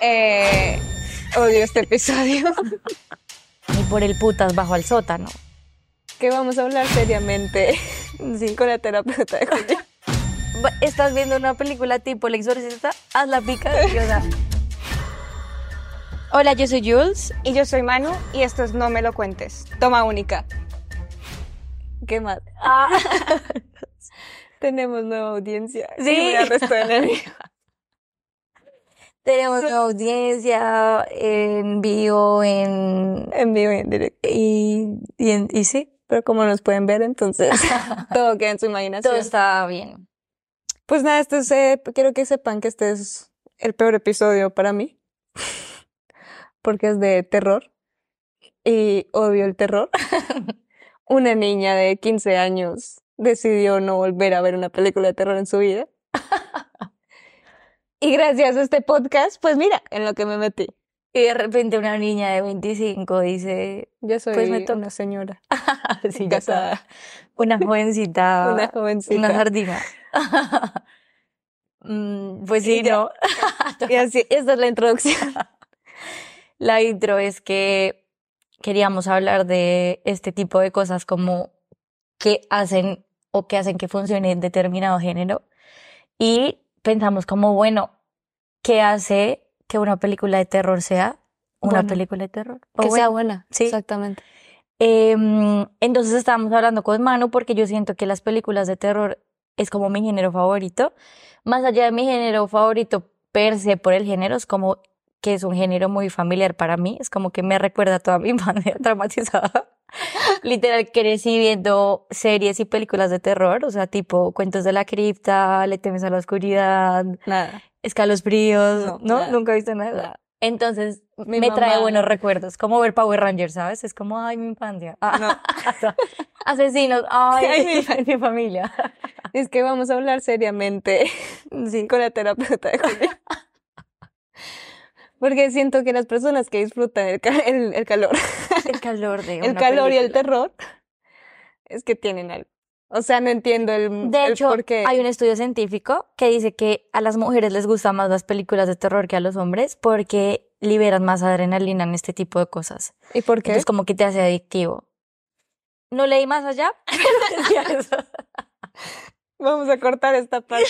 Eh, odio este episodio. Ni por el putas bajo al sótano. que vamos a hablar seriamente Sí. con la terapeuta de Julia. ¿Estás viendo una película tipo El Exorcista? Haz la pica deliciosa. Hola, yo soy Jules. Y yo soy Manu y esto es No Me Lo Cuentes. Toma única. ¿Qué más? Tenemos nueva audiencia. Sí. Y. Tenemos una audiencia en vivo, en... En vivo y en directo. Y, y, en- y sí, Pero como nos pueden ver, entonces todo queda en su imaginación. todo está bien. Pues nada, este es, eh, quiero que sepan que este es el peor episodio para mí. Porque es de terror. Y odio el terror. Una niña de 15 años decidió no volver a ver una película de terror en su vida. Y gracias a este podcast, pues mira, en lo que me metí. Y de repente una niña de 25 dice... Yo soy Pues me toca. una señora sí, casada. Una jovencita. una jovencita. Una sardina. Mm, pues sí, Y. ¿no? Y así, esta es la introducción. La intro es que queríamos hablar de este tipo de cosas como que hacen o que hacen que funcione determinado género. Y pensamos como, bueno, ¿qué hace que una película de terror sea una película de terror? O Que sea buena. sí. Exactamente. Em, entonces estábamos hablando con Manu porque yo siento que las películas de terror es como mi género favorito. Más allá de mi género favorito per se por el género, es como que es un género muy familiar para mí. Es como que me recuerda a toda mi infancia traumatizada. Literal, crecí viendo series y películas de terror, o sea, tipo Cuentos de la Cripta, Le temes a la oscuridad, Nada. Escalofríos, No, ¿no? nada. Nunca viste nada. nada. Entonces, Mi me trae mamá- buenos recuerdos, como ver Power Rangers, ¿sabes? Es como, ay, mi infancia. Ah, No. Asesinos, ay, Ay, mi, mi familia. Es que vamos a hablar seriamente Sí. con la terapeuta de Julia. Porque siento que las personas que disfrutan el, ca- el, el calor, El calor de el una calor y el película. terror, es que tienen algo. O sea, no entiendo el, De el hecho, por qué. hay un estudio científico que dice que a las mujeres les gustan más las películas de terror que a los hombres porque liberan más adrenalina en este tipo de cosas. ¿Y por qué? Entonces, como que te hace adictivo. No leí más allá. Vamos a cortar esta parte.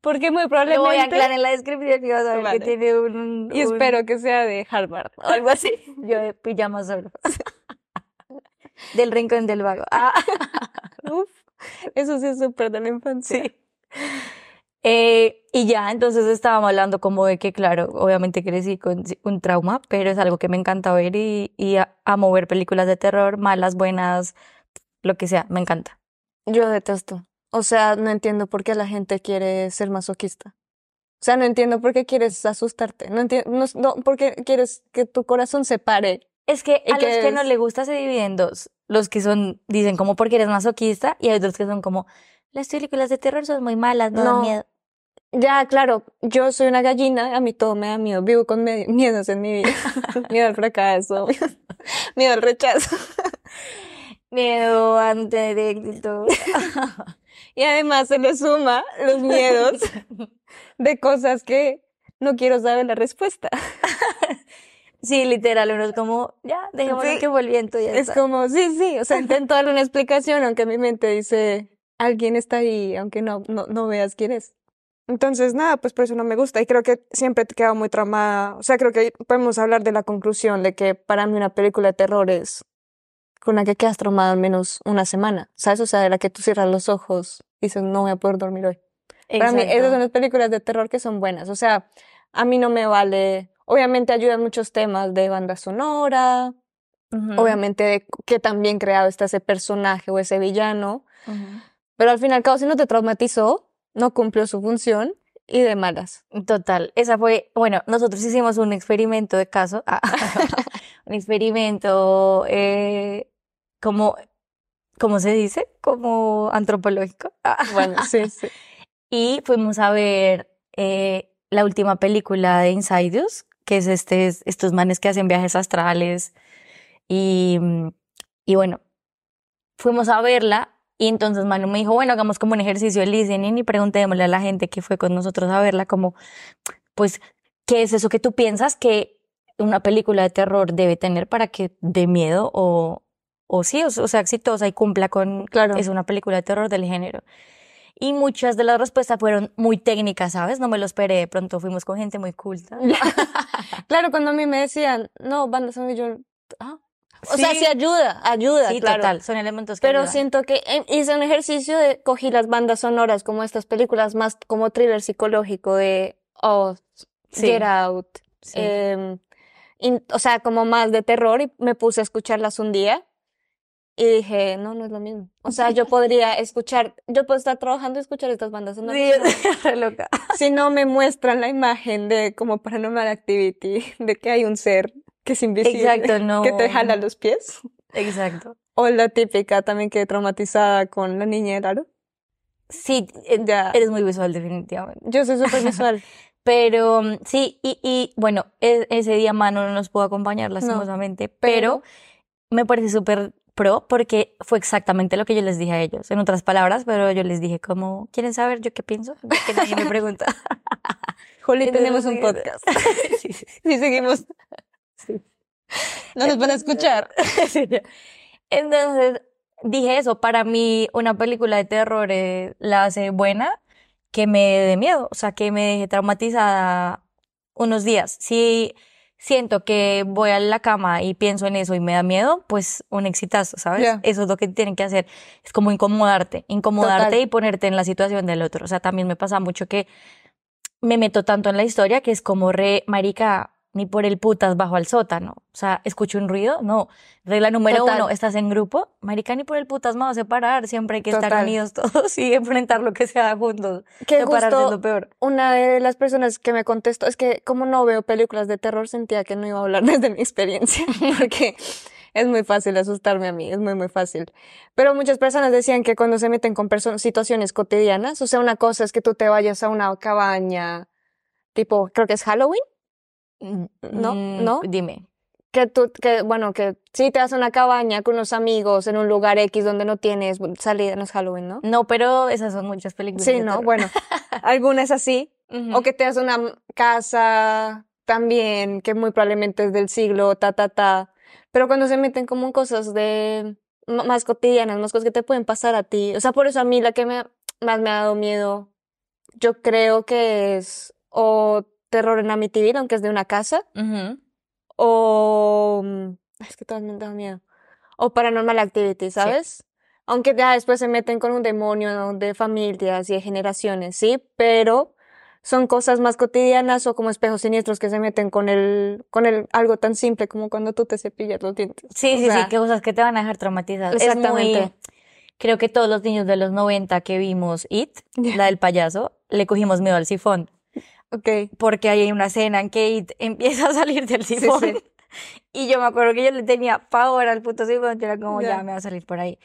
Porque muy Lo voy a probablemente, anclar en la descripción y vas a ver Vale. que tiene un... y un- espero que sea de Harvard o algo así. Yo de pijama solo. Del rincón del vago. Ah. Uf, eso sí es súper de la infancia. Sí. Eh, y ya, entonces estábamos hablando como de que, claro, obviamente crecí con un trauma, pero es algo que me encanta ver y, y a- amo ver películas de terror, malas, buenas, lo que sea, me encanta. Yo detesto. O sea, no entiendo por qué la gente quiere ser masoquista. O sea, no entiendo por qué quieres asustarte. No entiendo, no, no, por qué quieres que tu corazón se pare. Es que ¿Y a los que no le gusta se dividen en dos. Los que son, dicen como porque eres masoquista y hay otros que son como, las películas de terror son muy malas, no, dan No. miedo. Ya, claro, yo soy una gallina, a mí todo me da miedo. Vivo con miedos en mi vida. miedo al fracaso, miedo al rechazo. Miedo antes de éxito. Y además se le suma los miedos de cosas que no quiero saber la respuesta. Sí, literal, uno es como, ya, dejémoslo Sí. que fue el viento y ya Es está. como, sí, sí, o sea, intento darle una explicación, aunque mi mente dice, alguien está ahí, aunque no, no, no veas quién es. Entonces, nada, pues por eso no me gusta y creo que siempre te queda muy traumada. O sea, creo que podemos hablar de la conclusión de que para mí una película de terror es con la que quedas traumado al menos una semana, ¿sabes? O sea, de la que tú cierras los ojos y dices, no voy a poder dormir hoy. Para mí, Exacto. esas son las películas de terror que son buenas. O sea, a mí no me vale. Obviamente ayudan muchos temas de banda sonora, Ujú, obviamente de qué tan bien creado está ese personaje o ese villano, ujú. pero al fin y al cabo, si no te traumatizó, no cumplió su función y de malas. Total, esa fue, bueno, nosotros hicimos un experimento de caso, ah, un experimento eh, como, ¿cómo se dice? Como antropológico. Bueno, sí, sí. Y fuimos a ver eh, la última película de Inside Us, que es este, estos manes que hacen viajes astrales. Y, y bueno, fuimos a verla y entonces Manu me dijo, bueno, hagamos como un ejercicio de listening y preguntémosle a la gente que fue con nosotros a verla, como, pues, ¿qué es eso que tú piensas que una película de terror debe tener para que dé miedo o, o sí, o, o sea, exitosa y cumpla con, Claro. es una película de terror del género? Y muchas de las respuestas fueron muy técnicas, ¿sabes? No me lo esperé, de pronto fuimos con gente muy culta. Claro, cuando a mí me decían, no, banda sonora, yo, ah. O Sí. sea, sí ayuda, ayuda, Sí, claro. total, son elementos que Pero ayudan. siento que hice un ejercicio de cogí las bandas sonoras como estas películas más como thriller psicológico de oh, Sí. Get Out, Sí. em, in- o sea, como más de terror y me puse a escucharlas un día y dije, no, no es lo mismo. O sea, yo podría escuchar, yo puedo estar trabajando y escuchar estas bandas sonoras. Sí, re loca. Si no me muestran la imagen de como Paranormal Activity, de que hay un ser que es invisible, Exacto, no. que te jala los pies. Exacto. O la típica también que traumatizada con la niña del aro. Sí, eh, Ya. eres muy visual definitivamente. Yo soy súper visual. Pero mm, sí, y, y bueno, e- ese día Mano no nos pudo acompañar lastimosamente, pero, me parece súper pro porque fue exactamente lo que yo les dije a ellos. En otras palabras, pero yo les dije como, ¿quieren saber yo qué pienso? Que nadie me pregunta. Joli, tenemos un podcast. sí, sí, Si seguimos, no nos van a escuchar. sí. Entonces dije eso, para mí una película de terror eh, la hace buena que me dé miedo, o sea, que me deje traumatizada unos días. Si siento que voy a la cama y pienso en eso y me da miedo, pues un exitazo, ¿sabes? Eso es lo que tienen que hacer, es como incomodarte, incomodarte Total. y ponerte en la situación del otro. O sea, también me pasa mucho que me meto tanto en la historia que es como re, marica, ni por el putas bajo al sótano. O sea, escucho un ruido, no. Regla número Total. uno, estás en grupo, marica, ni por el putas me vas a separar. Siempre hay que estar Total. unidos todos y enfrentar lo que sea juntos. Que Separarse es justo lo peor. una de las personas que me contestó es que como no veo películas de terror sentía que no iba a hablar desde mi experiencia porque es muy fácil asustarme a mí, es muy muy fácil. Pero muchas personas decían que cuando se meten con situaciones cotidianas, o sea, una cosa es que tú te vayas a una cabaña tipo, creo que es Halloween, No, Mm, no. Dime. que tú que bueno, que sí te vas a una cabaña con unos amigos en un lugar X donde no tienes salida, no es Halloween, ¿no? No, pero esas son muchas películas. Sí, no, bueno, algunas así. O que te das una casa también, que muy probablemente es del siglo, ta, ta, ta. Pero cuando se meten como en cosas de más cotidianas, más cosas que te pueden pasar a ti. O sea, por eso a mí la que me, más me ha dado miedo, yo creo que es o terror en Amityville, aunque es de una casa, o... mm, Es que todas me dan miedo. O Paranormal Activity, ¿sabes? Aunque ya después se meten con un demonio de familias y de generaciones, ¿sí? Pero son cosas más cotidianas o como espejos siniestros que se meten con el, con el, algo tan simple como cuando tú te cepillas los dientes. Sí, O sí, sea, sí, que cosas que te van a dejar traumatizadas. Es Exactamente. muy, creo que todos los niños de los 90 que vimos It, la del payaso, le cogimos miedo al sifón. Ok. Porque hay una escena en que It empieza a salir del sifón. sí. Y yo me acuerdo que yo le tenía pavor al puto sifón. Yo era como, ya, Ya. me va a salir por ahí.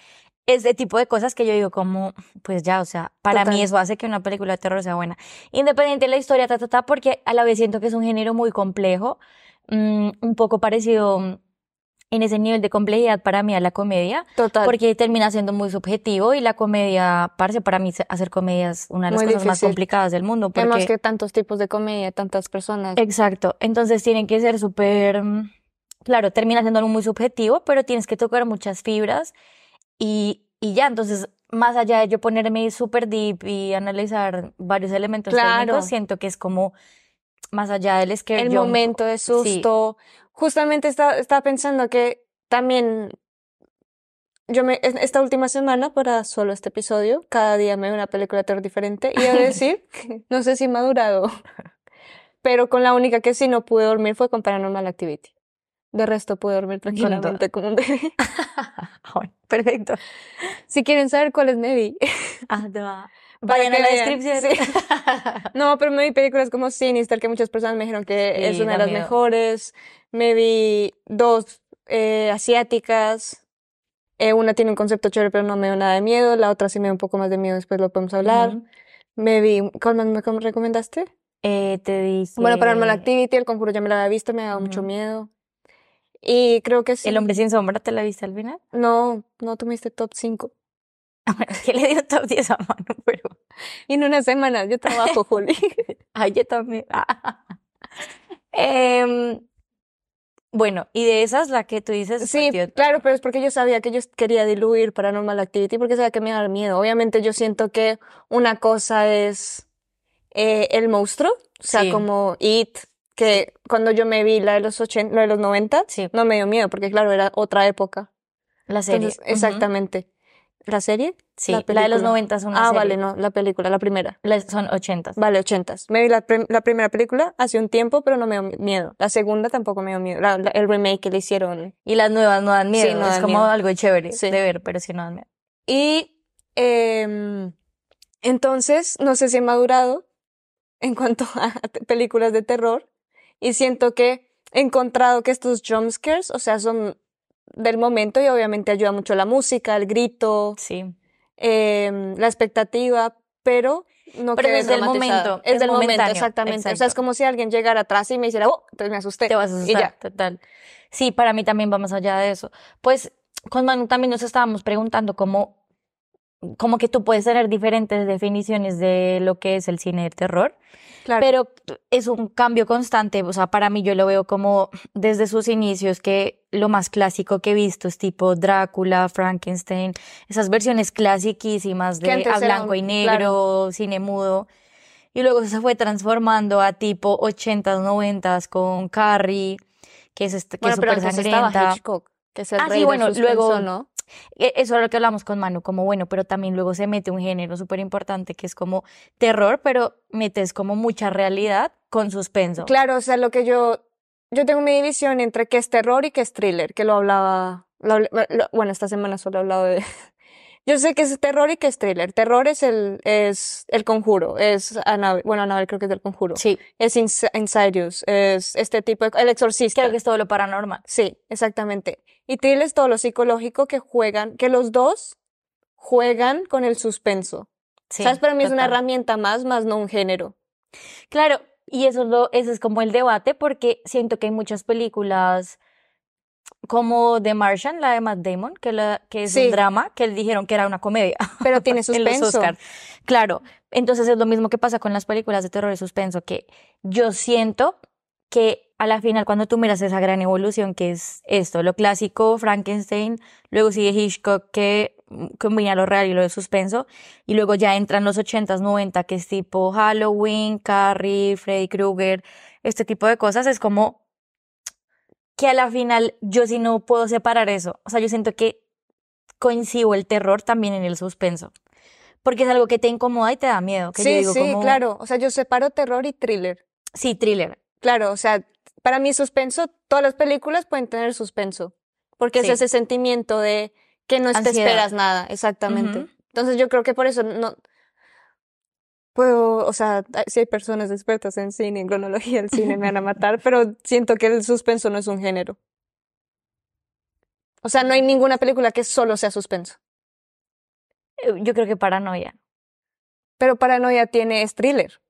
Ese tipo de cosas que yo digo como, pues ya, o sea, para mí eso hace que una película de terror sea buena. Independiente de la historia, ta, ta, ta, porque a la vez siento que es un género muy complejo, mm, un poco parecido mm, en ese nivel de complejidad para mí a la comedia, Total. porque termina siendo muy subjetivo y la comedia, parce, para mí hacer comedia es una de las Muy cosas más difícil. complicadas del mundo. Porque... Además que tantos tipos de comedia, tantas personas. Exacto. Entonces tienen que ser súper, mm, claro, termina siendo algo muy subjetivo, pero tienes que tocar muchas fibras y, y ya. Entonces, más allá de yo ponerme súper deep y analizar varios elementos Claro. técnicos, siento que es como más allá del scare el jump. momento de susto. Justamente estaba pensando que también yo me, es- esta última semana para solo este episodio, cada día me veo una película de terror diferente y de decir, no sé si me ha durado, pero con la única que sí no pude dormir fue con Paranormal Activity. De resto pude dormir tranquilamente como un bebé. Bueno, perfecto. Si quieren saber cuáles me vi. Ah, Vayan a la vean, descripción. No, pero me vi películas como Sinister, que muchas personas me dijeron que Sí, es una de las miedo. mejores. Me vi dos eh, asiáticas. Eh, una tiene un concepto chévere, pero no me dio nada de miedo. La otra sí me dio un poco más de miedo, después lo podemos hablar. Ujú. Me vi, ¿cuál más me com- recomendaste? Eh, te dije. Bueno, Paranormal Activity, El Conjuro ya me lo había visto, me ha dado mucho miedo. Y creo que sí. El hombre sin sombra, ¿te la viste al final? No, no tuviste top 5. que le dio top 10 a mano, pero. En una semana, yo trabajo, Juli. Ay, yo también. Em, bueno, y de esas, la que tú dices. Sí, de claro, pero es porque yo sabía que yo quería diluir Paranormal Activity porque sabía que me daba miedo. Obviamente yo siento que una cosa es eh, el monstruo, o sea, Sí. como It, que cuando yo me vi la de los 80, la de los 90, Sí. no me dio miedo porque claro, era otra época. La serie. Entonces, exactamente. ¿La serie? Sí, La la, de los película. 90 es una ah, serie. vale, no, la película, la primera. Las- son 80. Vale, ochentas. Me vi la, la primera película hace un tiempo, pero no me dio miedo. La segunda tampoco me dio miedo. La- la- el remake que le hicieron. Y las nuevas no dan miedo. Sí, no es dan como miedo. algo chévere Sí. de ver, pero sí no dan miedo. Y em, entonces, no sé si he madurado en cuanto a películas de terror. Y siento que he encontrado que estos jumpscares, o sea, son del momento y obviamente ayuda mucho la música, el grito, Sí. em, la expectativa, pero no Pero del traumatizada. momento, Es es del momento, exactamente. O sea, es como si alguien llegara atrás y me hiciera, oh, entonces me asusté. Te vas a Y asustar, ya. total. Sí, para mí también va más allá de eso. Pues con Manu también nos estábamos preguntando cómo, como que tú puedes tener diferentes definiciones de lo que es el cine de terror, Claro. pero es un cambio constante. O sea, para mí yo lo veo como desde sus inicios, que lo más clásico que he visto es tipo Drácula, Frankenstein, esas versiones clasiquísimas de a blanco y negro, cine mudo. Y luego se fue transformando a tipo 80s, 90s con Carrie, que es, este, que bueno, es pero estaba sangrienta. Hitchcock, que es el Ah, sí, rey del bueno, suspenso, luego- ¿no? E- Eso es lo que hablamos con Manu, como bueno, pero también luego se mete un género súper importante que es como terror, pero metes como mucha realidad con suspenso. Claro, o sea, lo que yo, yo tengo mi división entre qué es terror y qué es thriller, que lo hablaba, bueno, esta semana solo he hablado de, yo sé que es terror y que es thriller. Terror es el, es el conjuro, es Annabelle, bueno, Annabelle creo que es del conjuro. Sí, Es Ins- Insidious, es este tipo de, el exorcista. creo que es todo lo paranormal. Sí, exactamente. Y thriller es todo lo psicológico que juegan, que los dos juegan con el suspenso. Sí, ¿Sabes? Para mí es una herramienta más, más no un género. Claro, y eso es lo, ese es como el debate, porque siento que hay muchas películas como The Martian, la de Matt Damon, que, la, que es Sí. un drama, que dijeron que era una comedia. Pero tiene en los suspenso. Oscar. Claro, entonces es lo mismo que pasa con las películas de terror y suspenso, que yo siento que a la final cuando tú miras esa gran evolución que es esto, lo clásico, Frankenstein, luego sigue Hitchcock que combina lo real y lo de suspenso, y luego ya entran los 80s, 90 que es tipo Halloween, Carrie, Freddy Krueger, este tipo de cosas, es como que a la final yo sí no puedo separar eso, o sea, yo siento que coincido el terror también en el suspenso. Porque es algo que te incomoda y te da miedo. Que yo Sí, digo sí, como, claro. O sea, yo separo terror y thriller. Sí, thriller. Claro, o sea, para mí suspenso, todas las películas pueden tener suspenso, porque Sí. es ese sentimiento de que no te esperas nada, exactamente. Entonces yo creo que por eso no puedo, o sea, si hay personas expertas en cine, en cronología del cine, me van a matar, pero siento que el suspenso no es un género. O sea, no hay ninguna película que solo sea suspenso. Eh, Yo creo que paranoia. Pero Paranoia tiene es thriller.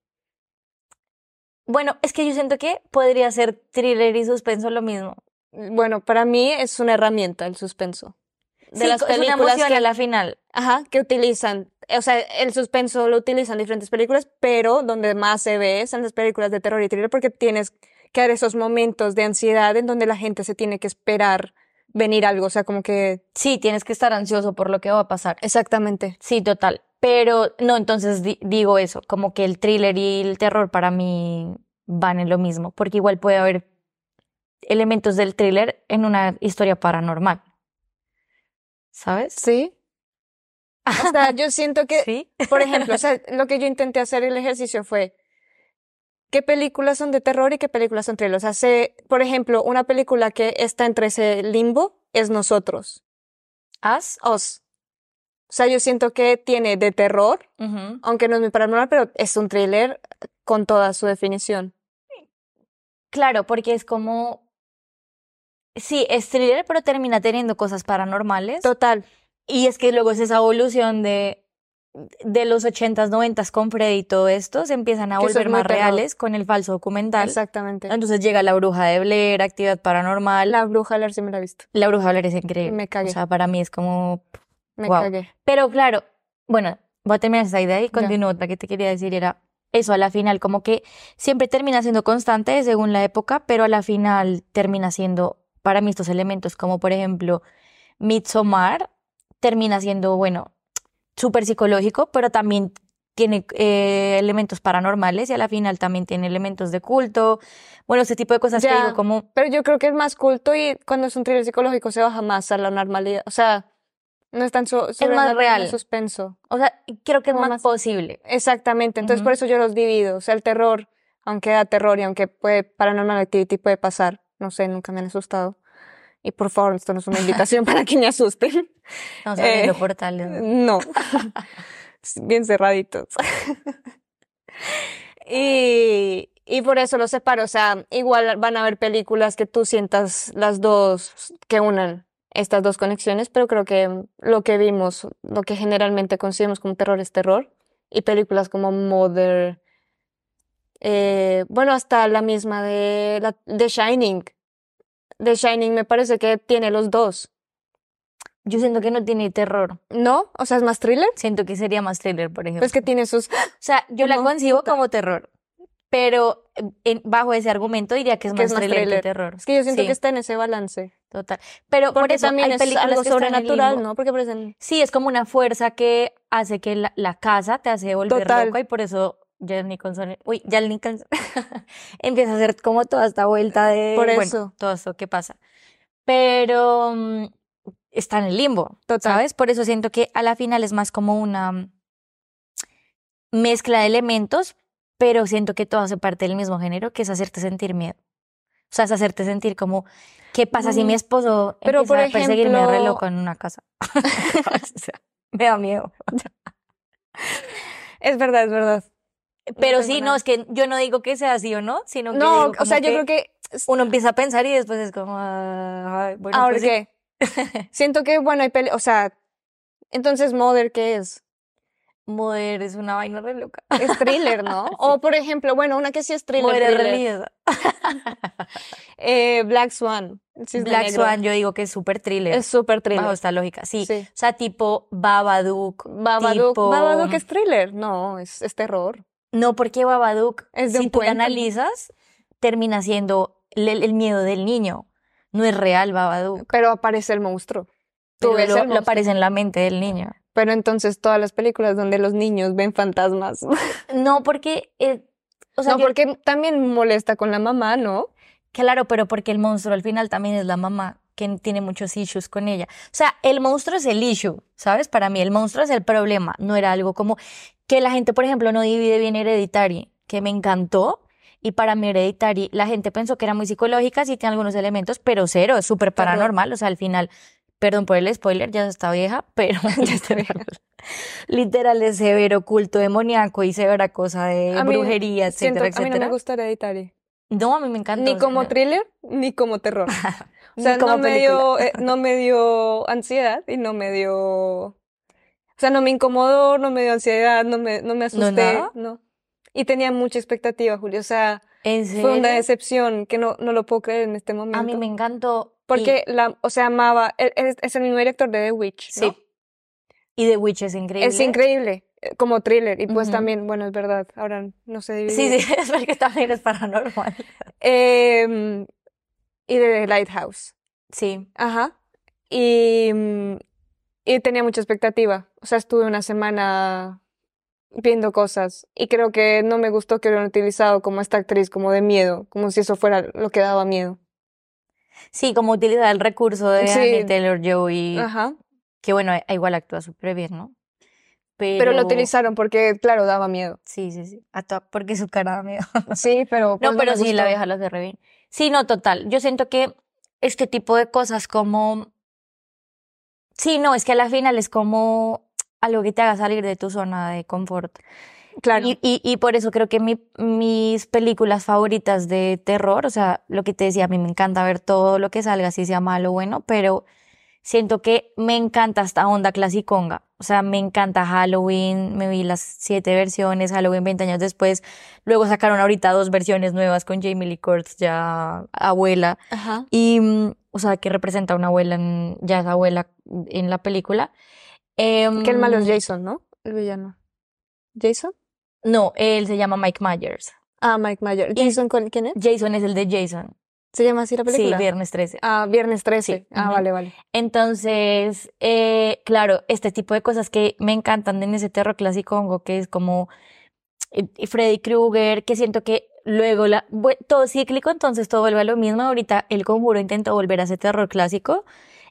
Bueno, es que yo siento que podría ser thriller y suspenso lo mismo. Bueno, para mí es una herramienta el suspenso. De sí, las películas que a la final. Ajá, que utilizan, o sea, el suspenso lo utilizan diferentes películas, pero donde más se ve es en las películas de terror y thriller porque tienes que dar esos momentos de ansiedad en donde la gente se tiene que esperar venir algo, o sea, como que Sí, tienes que estar ansioso por lo que va a pasar. exactamente. Sí, total. Pero no, entonces di- digo eso, como que el thriller y el terror para mí van en lo mismo, porque igual puede haber elementos del thriller en una historia paranormal. ¿Sabes? Sí. O sea, yo siento que, Sí. por ejemplo, o sea, lo que yo intenté hacer el ejercicio fue qué películas son de terror y qué películas son thriller. O sea, sé, por ejemplo, una película que está entre ese limbo es Nosotros, ¿As? Us. O sea, yo siento que tiene de terror, aunque no es muy paranormal, pero es un thriller con toda su definición. Claro, porque es como. Sí, es thriller, pero termina teniendo cosas paranormales. Total. Y es que luego es esa evolución de, de los 80s, 90s con Freddy y todo esto, se empiezan a Que volver más terror. reales con el falso documental. Exactamente. Entonces llega la bruja de Blair, actividad paranormal. La, La bruja, ver si me la he visto. bruja de Blair es increíble. Me cagué. O sea, para mí es como. Me Guau. cagué. Pero claro, bueno, voy a terminar esa idea y continúo. Otra que te quería decir era. eso a la final como que siempre termina siendo constante según la época, pero a la final termina siendo para mí estos elementos como por ejemplo Midsommar termina siendo, bueno, súper psicológico, pero también tiene eh, elementos paranormales y a la final también tiene elementos de culto. Bueno, ese tipo de cosas que digo como... Pero yo creo que es más culto y cuando es un thriller psicológico se baja más a la normalidad. O sea, no es tan so sobre más real. suspenso. O sea, creo que es más más- posible. Exactamente. Entonces por eso yo los divido. O sea, el terror, aunque da terror y aunque puede Paranormal Activity puede pasar. No sé, nunca me han asustado. Y por favor, esto no es una invitación para que me asusten. Estamos abriendo Eh, portales. No. Bien cerraditos. y, y por eso los separo. O sea, igual van a haber películas que tú sientas las dos, que unan estas dos conexiones, pero creo que lo que vimos, lo que generalmente consideramos como terror es terror. Y películas como Mother, eh, bueno, hasta la misma de la, The Shining. The Shining me parece que tiene los dos. Yo siento que no tiene terror. ¿No? O sea, es más thriller. Siento que sería más thriller, por ejemplo. Pues que tiene sus... O sea, yo la concibo como terror, pero en- bajo ese argumento diría que es Que más es más thriller que thriller. terror. Es que yo siento Sí, que está en ese balance. total. Pero por Porque eso también hay es algo que sobrenatural. ¿no? Porque parecen... Sí, es como una fuerza que hace que la, la casa te hace volver Total. loca y por eso Jack Nicholson, uy, Jack Nicholson empieza a hacer como toda esta vuelta de, Por bueno, eso. todo esto que pasa. Pero mm, está en el limbo, Total. ¿sabes? Por eso siento que a la final es más como una mm, mezcla de elementos, pero siento que todo hace parte del mismo género, que es hacerte sentir miedo. O sea, es hacerte sentir como, ¿qué pasa si mi Mm, esposo pero, empieza por a perseguirme re ejemplo- loco en una casa? O sea, me da miedo. Es verdad, es verdad. Pero sí, no, es que yo no digo que sea así o no, sino que No, digo o sea, yo creo que... uno empieza a pensar y después es como, bueno, Ahora pues sí. qué. Siento que, bueno, hay peli... O sea, entonces Mother, ¿qué es? Mother es una vaina re loca. Es thriller, ¿no? O, por ejemplo, bueno, una que sí es thriller. Mother thriller. Eh, Black Swan. Black negro. Swan yo digo que es súper thriller. Es súper thriller. bajo esta lógica, sí. Sí. O sea, tipo Babadook. Babadook. tipo- Babadook es thriller. No, es, es terror. No, porque Babadook, Es si un tú ¿no? analizas, termina siendo el, el miedo del niño. No es real Babadook. Pero aparece el monstruo. Tú Pero ves lo, el lo aparece en la mente del niño. Pero entonces todas las películas donde los niños ven fantasmas. No, porque, eh, o sea, no, yo- porque también molesta con la mamá, ¿no? Claro, pero porque el monstruo al final también es la mamá que tiene muchos issues con ella. O sea, el monstruo es el issue, ¿sabes? Para mí el monstruo es el problema, no era algo como que la gente, por ejemplo, no divide bien Hereditary, que me encantó. Y para mí Hereditary, la gente pensó que era muy psicológica, sí tiene algunos elementos, pero cero, es súper paranormal. O sea, al final, perdón por el spoiler, ya está vieja, pero ya está vieja. Literal es severo culto demoníaco y severa cosa de A mí brujería, Siento, etcétera, a mí no me gusta Hereditary. No, a mí me encanta. Ni como thriller, ni como terror. O sea, no me dio, eh, no me dio ansiedad y no me dio, o sea, no me incomodó, no me dio ansiedad, no me, no me asusté, nada? no. Y tenía mucha expectativa, Julio. O sea, ¿En fue una decepción que no, no lo puedo creer en este momento. A mí me encantó. Porque la, o sea, amaba, él- él es, es el mismo director de The Witch, ¿no? sí. Y The Witch es increíble. Es increíble, eh, como thriller. Y pues también, bueno, es verdad, ahora no sé dividir. Sí, sí, es porque también es paranormal. Em, y de The Lighthouse. Sí. Ajá. Y, mm, y tenía mucha expectativa. O sea, estuve una semana viendo cosas y creo que no me gustó que hubieran utilizado como esta actriz como de miedo, como si eso fuera lo que daba miedo. Sí, como utilizar el recurso de Sí. Anya Taylor-Joy, Ajá. que bueno, igual actúa súper bien, ¿no? Pero, Pero lo utilizaron porque, claro, daba miedo. Sí, sí, sí. Porque su cara da miedo. Sí, pero pues No, pero me sí, la vieja lo hace re bien. Sí, no, total. Yo siento que este tipo de cosas como... Sí, no, es que a la final es como algo que te haga salir de tu zona de confort. Claro. Y, y, y por eso creo que mi- mis películas favoritas de terror, o sea, lo que te decía, a mí me encanta ver todo lo que salga, si sea malo o bueno, pero siento que me encanta esta onda clasiconga. O sea, me encanta Halloween, me vi las siete versiones, Halloween 20 años después. Luego sacaron ahorita dos versiones nuevas con Jamie Lee Curtis, ya abuela. Ajá. Y, mm, o sea, que representa a una abuela, en- ya es abuela en la película. Que el malo es Em, Jason, ¿no? El villano. ¿Jason? No, él se llama Mike Myers. Ah, Mike Myers. ¿Jason con quién es? Jason es el de Jason. ¿Se llama así la película? Sí, Viernes 13. Ah, Viernes 13. Sí, Ah, vale, vale. Entonces, eh, claro, este tipo de cosas que me encantan en ese terror clásico hongo, que es como eh, Freddy Krueger, que siento que luego la, todo cíclico, entonces todo vuelve a lo mismo. Ahorita El Conjuro intentó volver a ese terror clásico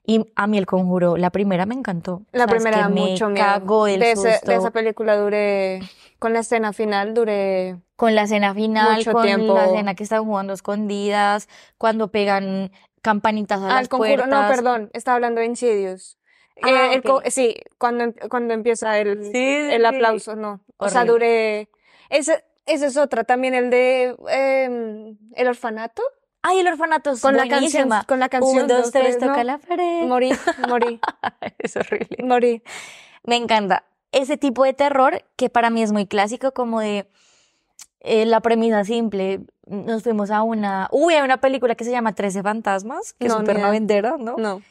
y a mí El Conjuro, la primera me encantó. La O sea, es primera que me mucho miedo. cagó del de, ese- de esa película duré, con la escena final duré, Con la escena final, Mucho con tiempo. la escena que están jugando escondidas, cuando pegan campanitas a ah, las el conjuro, puertas. no, perdón, estaba hablando de Insidious. Ah, Eh, el co- ok. sí, cuando, em- cuando empieza el, Sí, el sí. aplauso, no. O sea, Horrible. duré, esa es otra, también el de em, El Orfanato, Ay, el orfanato es con la canción, buenísima. con la canción, Un, dos, tres, toca no, la pared. morí, morí, Es horrible. morí. Me encanta. Ese tipo de terror que para mí es muy clásico, como de eh, la premisa simple. Nos fuimos a una. Uy, hay una película que se llama Trece Fantasmas, que No, es súper noventera, ¿no? No.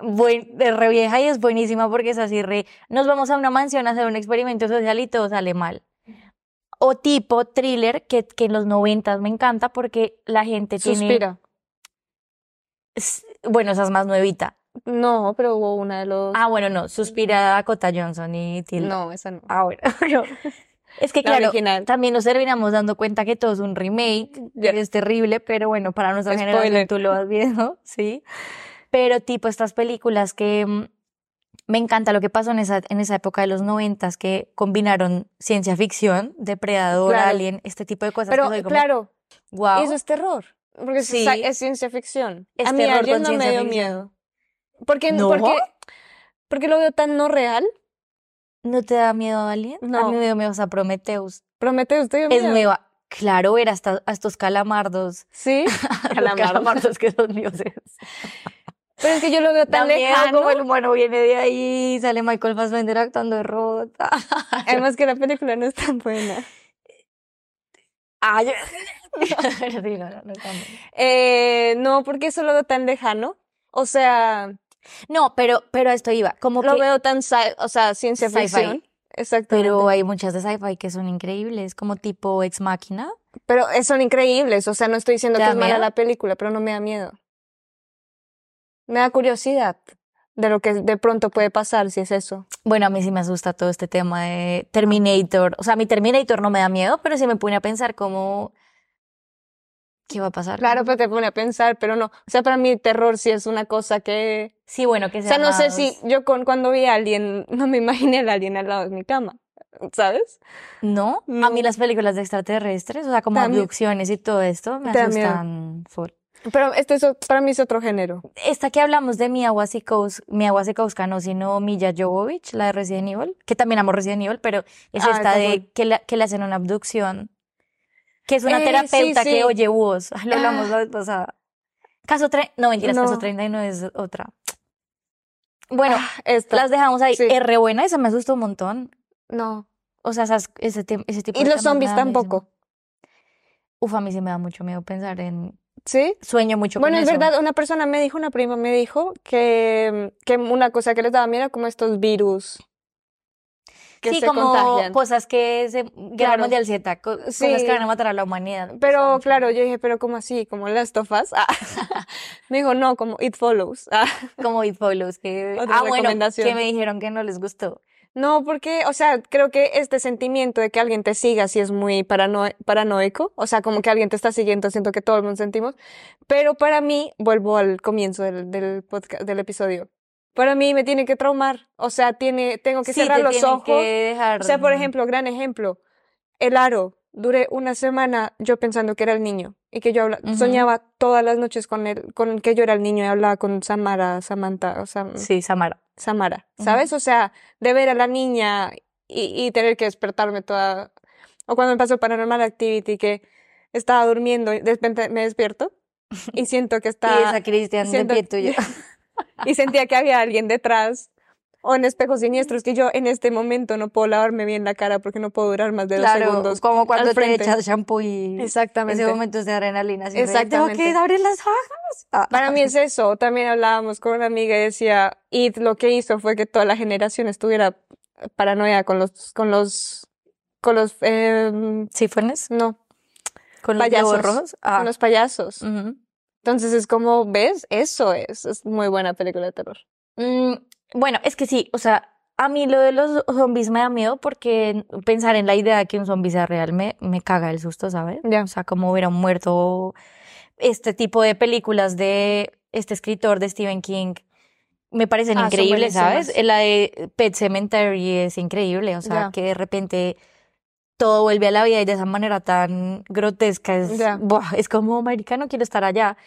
Buen, de re vieja y es buenísima porque es así re. Nos vamos a una mansión a hacer un experimento social y todo sale mal. O tipo thriller, que, que en los noventas me encanta porque la gente tiene. Suspira. Bueno, esa es más nuevita. No, pero hubo una de los. Ah, bueno, no. Suspira Dakota Johnson y Tilda. no, esa no. Ah, bueno. no. Es que La claro, original. también nos terminamos dando cuenta que todo es un remake, es terrible, pero bueno, para nuestra generación Spoiler. tú lo vas viendo, sí. Pero tipo estas películas que mm, me encanta lo que pasó en esa, en esa época de los noventas, que combinaron ciencia ficción, depredador, Claro. alien, este tipo de cosas. Pero que soy como, claro, wow. eso es terror. Porque es Sí. es ciencia ficción. Es a mí terror con no me dio ficción. miedo. Porque, ¿No? porque, porque lo veo tan no real. ¿No te da miedo? A No. mí me dio miedo a Prometheus. Prometheus te dio Es miedo. nueva. Claro, ver hasta, a estos calamardos. Sí. Calamardos. calamardos que son dioses. Pero es que yo lo veo tan miedo lejano. como el humano viene de ahí, sale Michael Fassbender actuando de robot. Además que la película no es tan buena. No, no, no. Eh, no, porque eso lo veo tan lejano. O sea, No, pero, pero a esto iba, como lo que, veo tan, o sea, ciencia ficción. Exactamente. pero hay muchas de sci-fi que son increíbles, como tipo Ex Machina. Pero eh, son increíbles, o sea, no estoy diciendo ¿Te que es mala la película, pero no me da miedo. Me da curiosidad de lo que de pronto puede pasar si es eso. Bueno, a mí sí me asusta todo este tema de Terminator. O sea, mi Terminator no me da miedo, pero sí me pone a pensar como, ¿qué va a pasar? Claro, pero te pone a pensar, pero no. O sea, para mí terror sí es una cosa que... Sí, bueno, que O sea sea, no sé si yo con, cuando vi a alguien, no me imaginé al alien al lado de mi cama, ¿sabes? ¿No? A mí las películas de extraterrestres, o sea, como abducciones y todo esto, me miedo. asustan full. Pero este es, para mí es otro género. Esta que hablamos de Mia Wasikowska, no, sino Milla Jovovich, la de Resident Evil, que también amo Resident Evil, pero es Ah, esta de que, la- que le hacen una abducción, que es una Eh, terapeuta sí, que oye voz, lo hablamos Ah. la vez pasada. Caso 3, no mentiras, No. caso 39 es otra. Bueno, Ah, esta. las dejamos ahí. sí. Es re buena, esa me asustó un montón. No. O sea, esas- ese, ese tipo Y de los temas me zombies tampoco. Uf, a mí sí me da mucho miedo pensar en... ¿Sí? Sueño mucho Bueno, con es eso. verdad, una persona me dijo, una prima me dijo que, que una cosa que les daba miedo era como estos virus que sí, se como contagian. cosas que se... Guerra Claro. Mundial Z, co- cosas Sí. que van a matar a la humanidad. Pero Mucho. claro, yo dije, pero ¿cómo así? ¿Como Last of Us? Ah. Me dijo, no, como It Follows. Ah. Como It Follows, que... Otra ah, bueno, recomendación. que me dijeron que no les gustó. No, porque, o sea, creo que este sentimiento de que alguien te siga sí es muy parano- paranoico, o sea, como que alguien te está siguiendo, siento que todo el mundo sentimos, pero para mí, vuelvo al comienzo del, del podcast, del episodio, para mí me tiene que traumar, o sea, tiene, tengo que Sí, cerrar te los ojos, que dejar... o sea, por ejemplo, gran ejemplo, el aro, duré una semana yo pensando que era el niño, y que yo soñaba todas las noches con él, con que yo era el niño y hablaba con Samara, Samantha, o sea, Sí, Samara. Samara. ¿sabes? O sea, de ver a la niña y, y tener que despertarme toda... O cuando me pasó Paranormal Activity, que estaba durmiendo y de repente me despierto y siento que y está... esa Cristian de pie tuyo. y sentía que había alguien detrás. O en espejos siniestros, que yo en este momento no puedo lavarme bien la cara porque no puedo durar más de dos Claro, segundos. como cuando te echas shampoo y Exactamente. ese momento de adrenalina. Exactamente. Tengo que abrir las hojas. Ah. Para mí es eso. También hablábamos con una amiga y decía, It lo que hizo fue que toda la generación estuviera paranoia con los, con los con los, ¿Sifones? no, ¿Con los payasos. rojos? Ah. con los payasos. ujú. Entonces es como, ¿ves? Eso es, es muy buena película de terror. Mm, bueno, es que sí, o sea, a mí lo de los zombies me da miedo porque pensar en la idea de que un zombie sea real me, me caga el susto, ¿sabes? O sea, como hubiera muerto este tipo de películas de este escritor de Stephen King me parecen Ah, increíbles, ¿sabes? La de Pet Cemetery es increíble, o sea, que de repente todo vuelve a la vida y de esa manera tan grotesca es, Ya. buah, es como, marica, no quiero estar allá.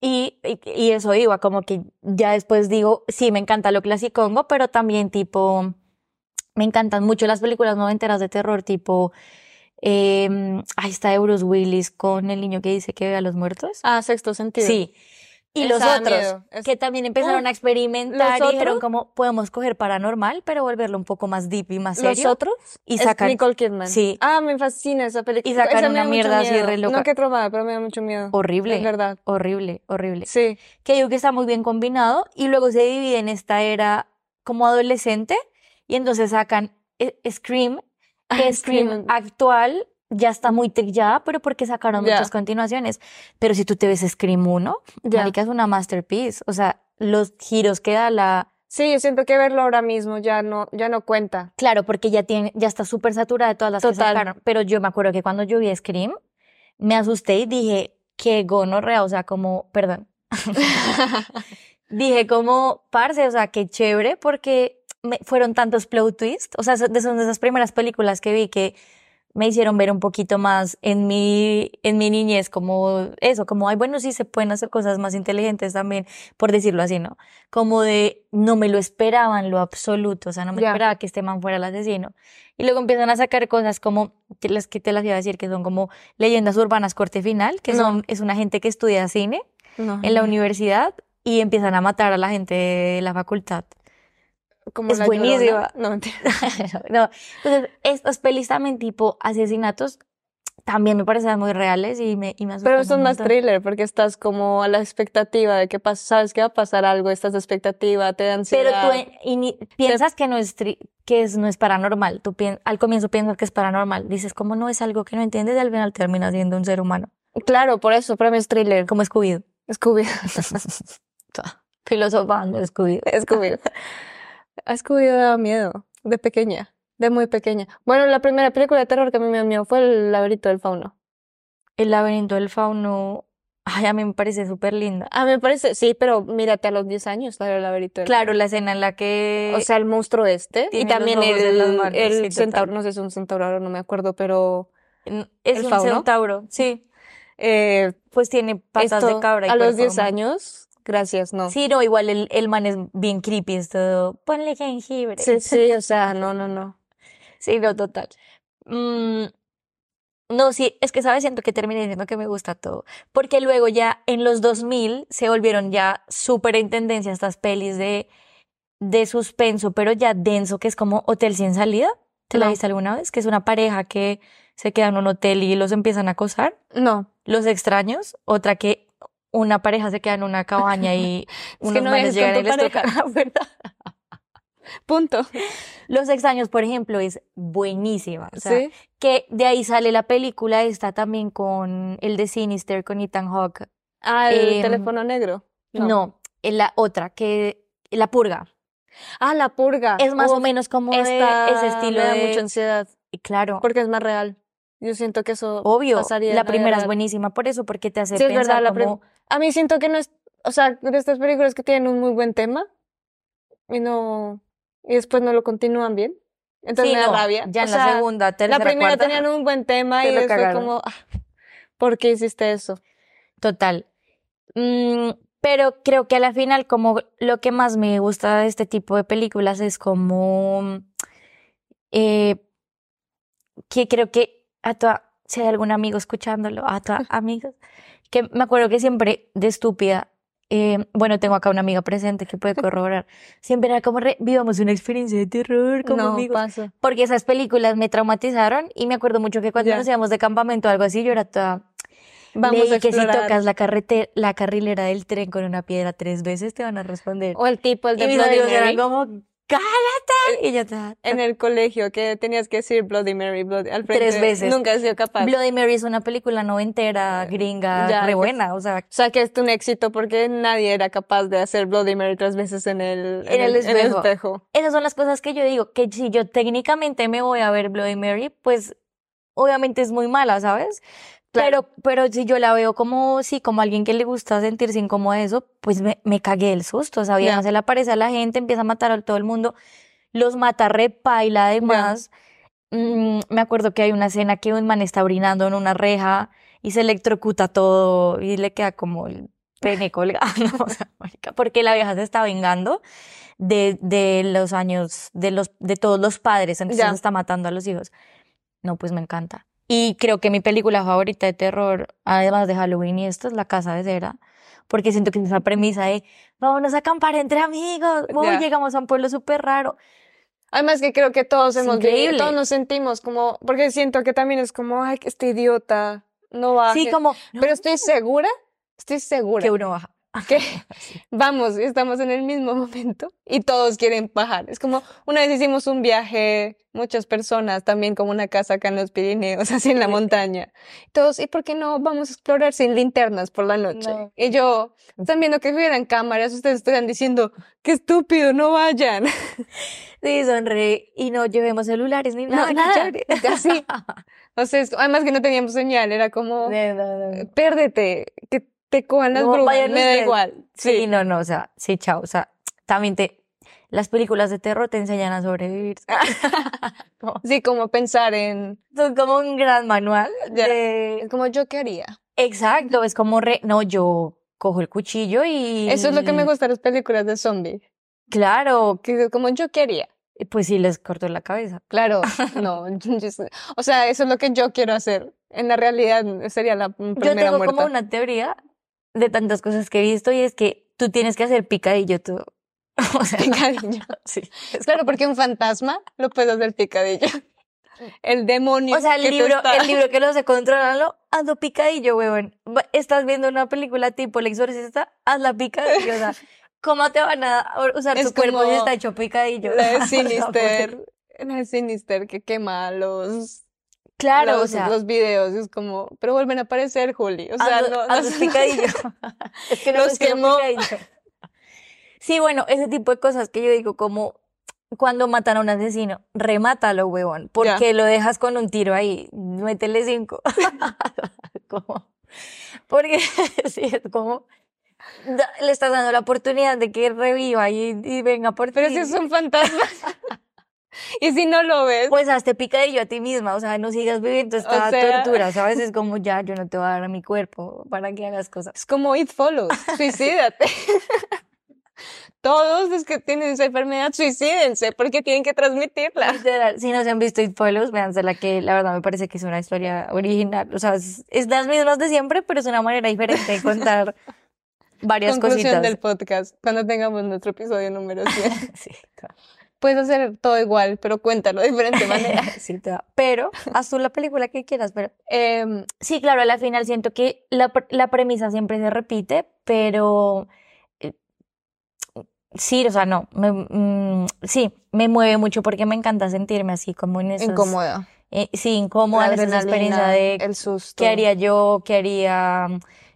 Y, y, y eso iba, como que ya después digo, sí, me encanta lo clasicongo, pero también tipo, me encantan mucho las películas noventeras de terror, tipo, eh, ahí está de Bruce Willis con el niño que dice que ve a los muertos. Ah, sexto sentido. Sí. Y los otros. Es- que también empezaron Uf, a experimentar ¿los y dijeron como, podemos coger paranormal, pero volverlo un poco más deep y más Los serio. otros y es sacan Nicole Kidman. Sí. Ah, me fascina esa película. Y me una mierda así re loca. No que traumada, pero me da mucho miedo. horrible. Es verdad. Horrible, horrible. Sí. que digo que está muy bien combinado y luego se divide en esta era como adolescente y entonces sacan eh, Scream, que Ah, Scream Scream. actual ya está muy trillada, pero porque sacaron Ya. muchas continuaciones. Pero si tú te ves Scream 1, Ya. marica, es una masterpiece. O sea, los giros que da la... Sí, yo siento que verlo ahora mismo ya no, ya no cuenta. Claro, porque ya tiene, ya está súper saturada de todas las que Total. sacaron. Pero yo me acuerdo que cuando yo vi Scream, me asusté y dije, qué gonorrea, o sea, como, perdón. Dije como, parce, o sea, qué chévere, porque me- fueron tantos plot twists. O sea, de, son de esas primeras películas que vi que me hicieron ver un poquito más en mi, en mi niñez, como eso, como, ay, bueno, sí se pueden hacer cosas más inteligentes también, por decirlo así, ¿no? Como de, no me lo esperaba en lo absoluto, o sea, no me esperaba que este man fuera el asesino. Y luego empiezan a sacar cosas como, que las que te las iba a decir, que son como leyendas urbanas corte final, que No. son, es una gente que estudia cine No. en la universidad y empiezan a matar a la gente de la facultad. Como es La buenísima. No, no, entonces estas pelis también tipo asesinatos también me parecen muy reales y me, y me Pero son más thriller porque estás como a la expectativa de que pasa, sabes que va a pasar algo, estás de expectativa, te da Pero ansiedad. tú eh, ini- piensas que no es tri- que es, no es paranormal. Tú pien- al comienzo piensas que es paranormal. Dices, como no es algo que no entiendes? Y al final termina siendo un ser humano. Claro, por eso, para mí es thriller. Como Scooby. Scooby. Filosofando Scooby. Scooby. A Scooby daba miedo, de pequeña, de muy pequeña. Bueno, la primera película de terror que a mí me dio miedo fue El laberinto del fauno. El laberinto del fauno. Ay, a mí me parece súper linda. A mí me parece, sí, pero mírate a los 10 años, la del laberinto del Claro, la escena en la que. O sea, el monstruo este. Y también el, manos, el sí, centauro, no sé si es un centauro, ahora no me acuerdo, pero es el un fauno. centauro. Sí. eh, Pues tiene patas esto, de cabra y a los cuerpo 10 humano. años, gracias, no. Sí, no, igual el, el man es bien creepy, es todo. Ponle jengibre. Sí, sí, o sea, no, no, no. Sí, no, total. Mm, no, sí, es que, ¿sabes? Siento que terminé diciendo que me gusta todo. Porque luego ya en los 2000 se volvieron ya súper en tendencia estas pelis de, de suspenso, pero ya denso, que es como Hotel sin salida. ¿Te la No. viste alguna vez? Que es una pareja que se queda en un hotel y los empiezan a acosar. No, Los extraños. Otra que una pareja se queda en una cabaña y es unos que no manes es llegan y les tocan pareja, ¿verdad? Punto. Los extraños, por ejemplo, es buenísima. O sea, Sí. que de ahí sale la película esta también con el de Sinister, con Ethan Hawke. Ah, el Em, teléfono negro. No, la otra, que La Purga. Ah, la purga. Es más o menos como esta de ese estilo me da de... mucha ansiedad Y Claro, porque es más real. Yo siento que eso obvio. pasaría La primera es buenísima por eso, porque te hace Sí, es pensar verdad, la prim- como... A mí siento que no es, o sea, de estas películas que tienen un muy buen tema y no, y después no lo continúan bien. Entonces Sí, me da no, rabia. ya O en la sea, segunda, tercera, la primera cuarta, tenían un buen tema te y cagaron. como, ah, ¿por qué hiciste eso? Total. Mm, pero creo que a la final, como lo que más me gusta de este tipo de películas es como eh, que creo que a toda, si hay algún amigo escuchándolo, a toda amigos, que me acuerdo que siempre de estúpida, eh, bueno, tengo acá una amiga presente que puede corroborar, siempre era como re- vivamos una experiencia de terror como no, amigos. Porque esas películas me traumatizaron y me acuerdo mucho que cuando nos íbamos de campamento o algo así, yo era toda Vamos Leí a que si tocas la, carrete- la carrilera del tren con una piedra tres veces te van a responder. O el tipo, el de y mis amigos eran como, ¡Cállate! Y ya te En el colegio que tenías que decir Bloody Mary, Bloody, al frente. Tres veces. Nunca he sido capaz. Bloody Mary es una película noventera, gringa, Ya, re que- buena, o sea, O sea, que es un éxito porque nadie era capaz de hacer Bloody Mary tres veces en el, En el espejo. espejo. esas son las cosas que yo digo, que si yo técnicamente me voy a ver Bloody Mary, pues obviamente es muy mala, ¿sabes? Claro. Pero, pero si yo la veo como, sí, como alguien que le gusta sentirse incómodo de eso, pues me, me cagué el susto, o sea, vieja Ya. se le aparece a la gente, empieza a matar a todo el mundo, los mata re paila además. Mm, me acuerdo que hay una escena que un man está orinando en una reja y se electrocuta todo y le queda como el pene colgado, o sea, porque la vieja se está vengando de, de los años, de los, de todos los padres, entonces Ya. está matando a los hijos. No, pues me encanta. Y creo que mi película favorita de terror, además de Halloween y esto, es La Casa de Cera. Porque siento que es esa premisa de vámonos a acampar entre amigos. Uy, llegamos a un pueblo súper raro. Además que creo que todos Es hemos vivido, todos nos sentimos como, porque siento que también es como, ay, que este idiota no va. Sí, como. Pero estoy segura, estoy segura que uno baja. que vamos, estamos en el mismo momento y todos quieren bajar. Es como una vez hicimos un viaje, muchas personas, también como una casa acá en los Pirineos, así en la montaña. Todos, ¿y por qué no vamos a explorar sin linternas por la noche? No. Y yo, están viendo que hubieran cámaras, ustedes están diciendo, qué estúpido, no vayan. Sí, sonre. Y no llevemos celulares ni No, nada. qué nada. Así. O sea, además que no teníamos señal, era como, No, no, no. pérdete, que te cojan las No, brujas, me da igual. Sí, no, no, o sea, sí, chao. O sea, también te. Las películas de terror te enseñan a sobrevivir. Sí, como pensar en, Son como un gran manual de... es como yo qué haría. Exacto, es como re... No, yo cojo el cuchillo y... Eso es lo que me gusta de las películas de zombie. Claro, Que es como yo qué haría. pues sí les corto la cabeza. Claro, no. yo o sea, eso es lo que yo quiero hacer. En la realidad sería la Yo primera tengo muerta. como una teoría de tantas cosas que he visto y es que tú tienes que hacer picadillo tú. O sea, Picadillo. sí. es Claro, porque un fantasma lo puedes hacer picadillo. El demonio. O sea, el que libro, está- el libro que lo sé controlarlo, hazlo picadillo, huevón. Va- Estás viendo una película tipo El Exorcista, hazla picadillo. O sea, ¿cómo te van a usar Es tu cuerpo si está hecho picadillo? La de Sinister. La de Sinister que quema los, Claro, los, o sea, los videos. Es como, pero vuelven a aparecer, Juli. O sea, hazlo- no, picadillo. es que no Los quemó. Sí, bueno, ese tipo de cosas que yo digo como cuando matan a un asesino, remátalo, huevón. ¿Por Ya. qué lo dejas con un tiro ahí? Métele cinco. Como- porque sí, es como le estás dando la oportunidad de que reviva y, y venga por Pero ti. si es un fantasma. y si no lo ves. Pues hazte picadillo a ti misma, o sea, no sigas viviendo esta O sea- tortura, ¿sabes? Es como ya, yo no te voy a dar a mi cuerpo para que hagas cosas. Es como It Follows, suicídate. Todos los que tienen esa enfermedad, suicídense, porque tienen que transmitirla. Literal, si no se han visto It Follows, véansela que la verdad me parece que es una historia original. O sea, es, es las mismas de siempre, pero es una manera diferente de contar varias Conclusión cositas. del podcast, cuando tengamos nuestro episodio número 100. Sí, claro. Puedes hacer todo igual, pero cuéntalo de diferente manera. Sí, te va. Pero haz tú la película que quieras, pero Em, sí, claro, a la final siento que la, la premisa siempre se repite, pero eh, sí, o sea, no, me, mm, sí, me mueve mucho porque me encanta sentirme así como en esos, incómoda. eh, sí, incómoda La en esa experiencia de el susto. qué haría yo, qué haría,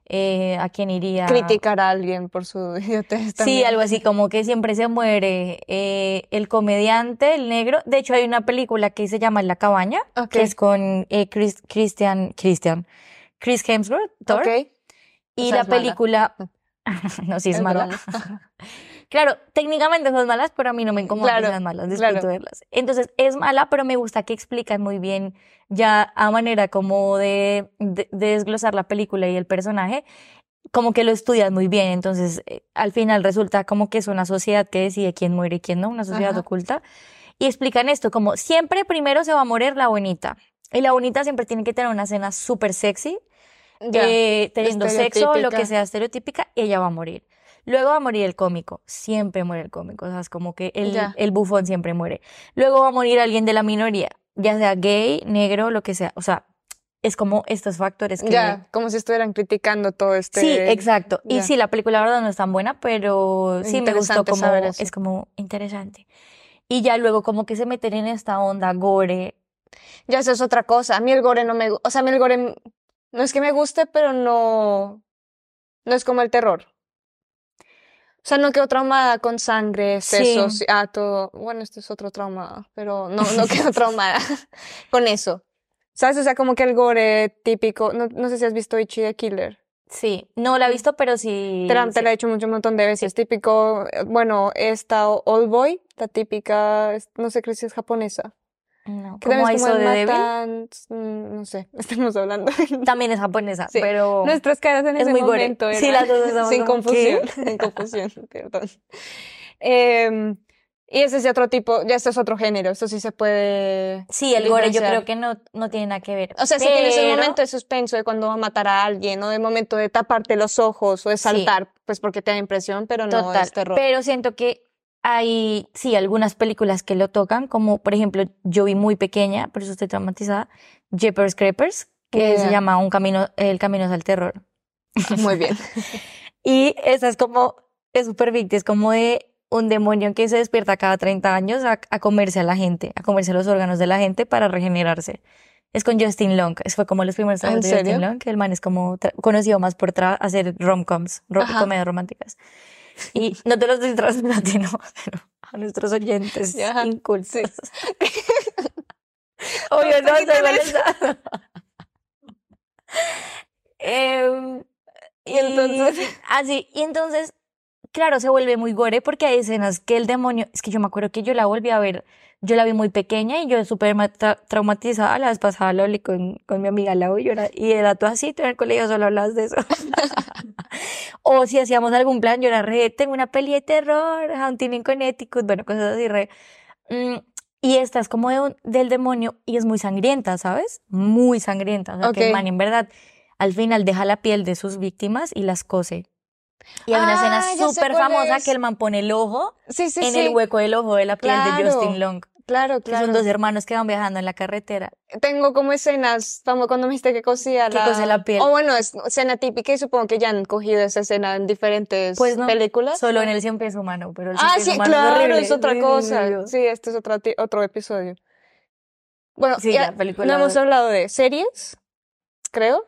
eh, a quién iría. Criticar a alguien por su idiotez Sí, algo así como que siempre se muere eh, el comediante, el negro. De hecho, hay una película que se llama la cabaña, que es con eh, Chris, Christian, Christian, Chris Hemsworth, Thor. Y O sea, la película, no, sí es, Es mala. Claro, técnicamente son malas, pero a mí no me incomoda que Claro, sean malas, disfruto claro. verlas. Entonces, es mala, pero me gusta que explican muy bien ya a manera como de, de, de desglosar la película y el personaje, como que lo estudian muy bien. Entonces, eh, al final resulta como que es una sociedad que decide quién muere y quién no, una sociedad Ajá. oculta. Y explican esto, como siempre primero se va a morir la bonita. Y la bonita siempre tiene que tener una escena súper sexy, Ya. eh, teniendo sexo, lo que sea estereotípica, y ella va a morir. Luego va a morir el cómico, siempre muere el cómico, o sea, es como que el, el bufón siempre muere. Luego va a morir alguien de la minoría, ya sea gay, negro, lo que sea, o sea, es como estos factores que... Ya, como si estuvieran criticando todo este. Sí, exacto. Y sí, la película la verdad no es tan buena, pero sí me gustó como, es como interesante. Y ya luego como que se meten en esta onda gore. Ya eso es otra cosa. A mí el gore no me, o sea, a mí el gore no es que me guste, pero no, no es como el terror. O sea, no quedo traumada con sangre, Sí. sesos, ah, todo. Bueno, este es otro trauma, pero no, no quedo traumada con eso. ¿Sabes? O sea, como que el gore típico, no, no sé si has visto Ichi the Killer. Sí, no la he visto, pero sí. Te la, te sí. la he hecho mucho, un montón de veces. Típico, eh, bueno, esta Old Boy, la típica, no sé, creo si es japonesa. No, Que como de matan, mm, no sé, estamos hablando. También es japonesa, Sí. pero Nuestras caras en Es ese muy momento Sí, eran las dos estamos sin confusión, sin confusión, perdón. Em, y ese es otro tipo, ya este es otro género, esto sí se puede sí, el gore yo creo que no, no tiene nada que ver. O sea, si tienes Pero- momento de suspenso de cuando va a matar a alguien, o de momento de taparte los ojos, o de Sí. saltar, pues porque te da impresión, pero no Total, es terror. pero siento que hay, sí, algunas películas que lo tocan, como por ejemplo, yo vi muy pequeña, por eso estoy traumatizada, Jeepers Creepers, que se Yeah. llama Un camino, El camino es al terror. Muy bien. Y esa es como, es súper víctima, es como de un demonio que se despierta cada 30 años a, a comerse a la gente, a comerse los órganos de la gente para regenerarse. Es con Justin Long, es fue como los primeros ¿En trabajos de Justin? Long, que el man es como conocido más por hacer rom-coms, ro- Ajá. comedias románticas. Y no te los estoy transmitiendo a no, nuestros oyentes Ya, incultos. sí. Obvio, no, Quiten se les- Em, Y entonces- Así, y entonces, claro, se vuelve muy gore porque hay escenas que el demonio, es que yo me acuerdo que yo la volví a ver, yo la vi muy pequeña y yo súper ma- tra- traumatizada, la vez pasada la hablé con, con mi amiga Lau y, yo era, y era todo así, tú en el colegio solo hablabas de eso. o si hacíamos algún plan, yo era re, tengo una peli de terror, Haunting in Connecticut, bueno, cosas así re. Mm, y esta es como de un- del demonio y es muy sangrienta, ¿sabes? Muy sangrienta. O sea, que el Ok. man en verdad al final deja la piel de sus víctimas y las cose. Y hay una Ah, escena súper famosa es. que el man pone el ojo Sí, sí, en sí. el hueco del ojo de la piel de Claro, Justin Long. Claro, Que claro. son dos hermanos que van viajando en la carretera. Tengo como escenas, como cuando me dijiste que cosía Que la... cose la piel. O bueno, es escena típica y supongo que ya han cogido esa escena en diferentes Pues no, películas. Solo en el cien pies humano, pero el Ah, sí, claro, es horrible. es otra cosa. sí. Sí, este es otro, otro episodio. Bueno, ya la película no hemos de- hablado de series, creo.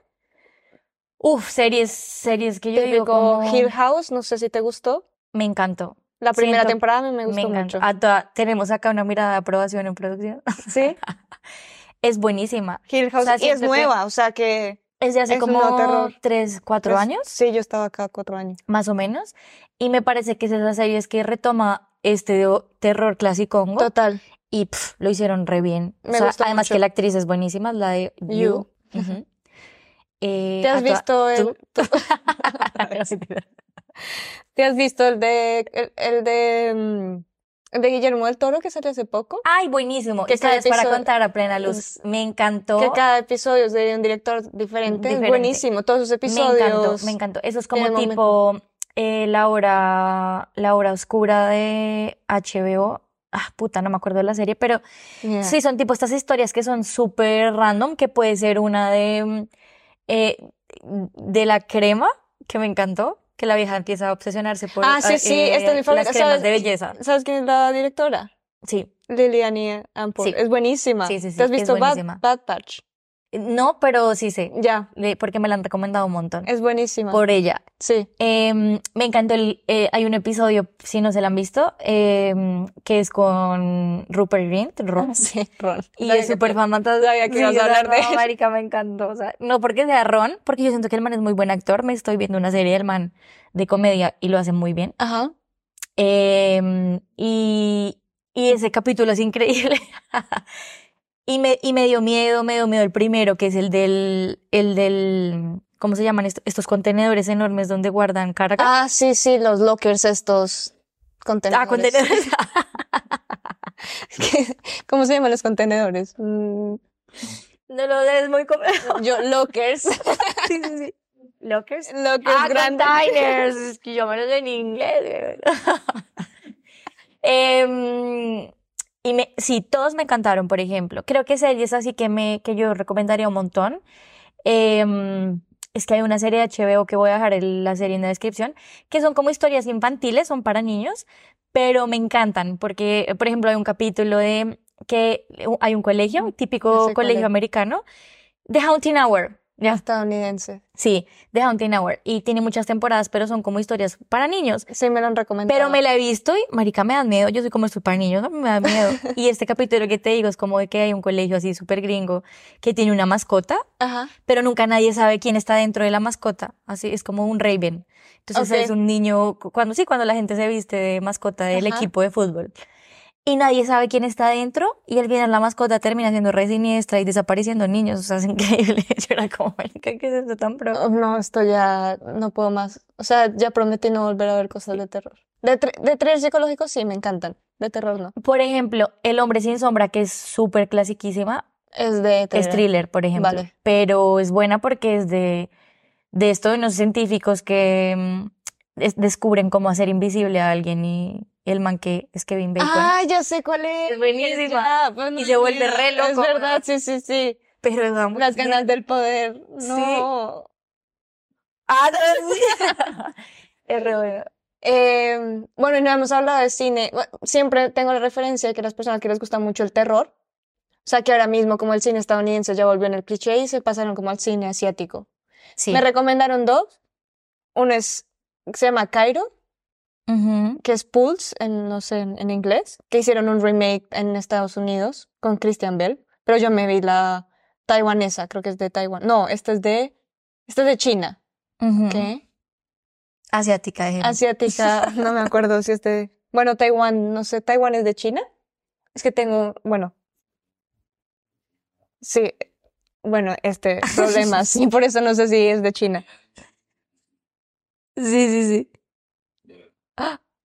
Uf, series, series que yo digo como... Hill House, no sé si te gustó. Me encantó. La primera Siento- temporada me Me gustó encantó. mucho. A toda- tenemos acá una mirada de aprobación en producción. Sí, Es buenísima. Hill House. sea, y es nueva, o sea que... Es de hace Es como tres, cuatro es- años, Sí, yo estaba acá cuatro años. más o menos. Y me parece que es de esas series que retoma este terror clásico Total. y pf, lo hicieron re bien. O Me sea, gustó además mucho. que la actriz es buenísima, la de You. You. Eh, ¿Te has visto el, ¿Tú? ¿Te has visto el de el, el de mm, el de Guillermo del Toro que salió hace poco? Ay, buenísimo. Que cada Historias para episodio- contar a plena luz. Me encantó. Que cada episodio es de un director diferente. Diferente. buenísimo. Todos sus Me episodios. encantó, me encantó. Eso es como tipo eh, la hora, la hora oscura de HBO. Ah, puta, no me acuerdo de la serie, pero Yeah. sí, son tipo estas historias que son súper random, que puede ser una de, mm, eh, de la crema, que me encantó, que la vieja empieza a obsesionarse por Ah, sí, sí, eh, esta es mi favorita, las cremas ¿sabes? de belleza. ¿Sabes quién es la directora? Sí. Liliane Ampol. Sí. Es buenísima. Sí, sí, sí, ¿Te has visto Bad. Bad Batch? No, pero sí sé, Ya. porque me la han recomendado un montón. Es buenísima. Por ella. Sí. Em, me encantó el, eh, hay un episodio, si no se lo han visto, em, que es con Rupert Grint, Ron, Sí, Ron. y Sabía es súper te- fan. sabía que Sí, ibas a hablar de él. marica, me encantó. O sea, no porque sea Ron, porque yo siento que el man es muy buen actor. Me estoy viendo una serie del man de comedia y lo hace muy bien. Ajá. Em, y, y ese capítulo es increíble. y, me, y me dio miedo, me dio miedo el primero, que es el del, el del, ¿cómo se llaman esto- estos contenedores enormes donde guardan carga? Ah, sí, sí, los lockers estos contenedores. Ah, contenedores. ¿Cómo se llaman los contenedores? Mm, no lo es muy com- yo, lockers. sí, sí, sí. Lockers. lockers Ah, grandes. containers. Es que yo me lo sé en inglés. Em, y me, sí, todos me encantaron, por ejemplo. Creo que series así que me, que yo recomendaría un montón. Em, es que hay una serie de HBO que voy a dejar el- la serie en la descripción, que son como historias infantiles, son para niños, pero me encantan porque, por ejemplo, hay un capítulo de que hay un colegio, un típico sé cuál colegio es. americano, The Haunting Hour. Ya, Estadounidense. sí, The Haunting Hour. Y tiene muchas temporadas, pero son como historias para niños. Sí, me lo han recomendado. Pero me la he visto y, marica, me da miedo. Yo soy como estoy para niños, mí me da miedo. Y este capítulo que te digo es como de que hay un colegio así súper gringo que tiene una mascota, Ajá. pero nunca nadie sabe quién está dentro de la mascota. Así es como un Raven. Entonces es un niño, cu- cuando sí, cuando la gente se viste de mascota del Ajá. equipo de fútbol. Y nadie sabe quién está dentro y al final la mascota termina siendo re siniestra y desapareciendo niños. O sea, es increíble. Yo era como, ¿qué es esto tan pro? Oh, No, esto ya no puedo más. O sea, ya prometí no volver a ver cosas de terror. De, de thrillers psicológicos sí, me encantan. De terror no. Por ejemplo, El hombre sin sombra, que es súper clasiquísima, Es de Es thriller. thriller, por ejemplo. Vale. Pero es buena porque es de, de esto de unos científicos que mm, es- descubren cómo hacer invisible a alguien y el man que es Kevin Bacon. Ah, ya sé cuál es. Es buenísima. Ya, pues, no Y se vuelve re loco. Es verdad, sí, sí, sí. pero es una Las ganas del poder. Sí. No. Ah, no, sí. es re buena. Eh, bueno, y no hemos hablado de cine. Bueno, siempre tengo la referencia de que las personas que les gusta mucho el terror, o sea que ahora mismo como el cine estadounidense ya volvió en el cliché y se pasaron como al cine asiático. Sí. Me recomendaron dos. Uno es, se llama Cairo, Que es Pulse, en, no sé, en, en inglés, que hicieron un remake en Estados Unidos con Christian Bell, pero yo me vi la taiwanesa, creo que es de Taiwán. No, esta es de, esta es de China. ¿Qué? Asiática, dije. Asiática, no me acuerdo si es de, bueno, Taiwán, no sé, ¿Taiwán es de China? Es que tengo, bueno, sí, bueno, este problema, sí, por eso no sé si es de China. Sí, sí, sí.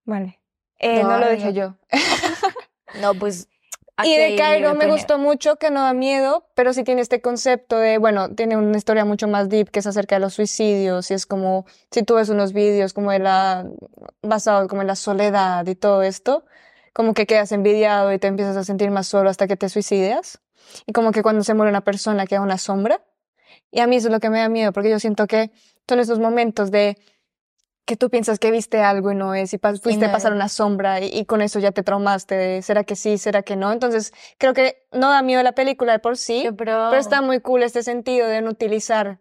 Vale. Eh, no, No, lo no, dije yo. No, pues. Y aquí de Cairo me gustó mucho, que no da miedo, pero sí tiene este concepto de, bueno, tiene una historia mucho más deep que es acerca de los suicidios y es como, si tú ves unos vídeos como de la, basado como en la soledad y todo esto, como que quedas envidiado y te empiezas a sentir más solo hasta que te suicidas. Y como que cuando se muere una persona queda una sombra. Y a mí eso es lo que me da miedo, porque yo siento que son esos momentos de que tú piensas que viste algo y no es, y pas- fuiste a pasar una sombra y, y con eso ya te traumaste de, ¿será que sí, será que no? Entonces, creo que no da miedo la película de por sí, pero está muy cool este sentido de no utilizar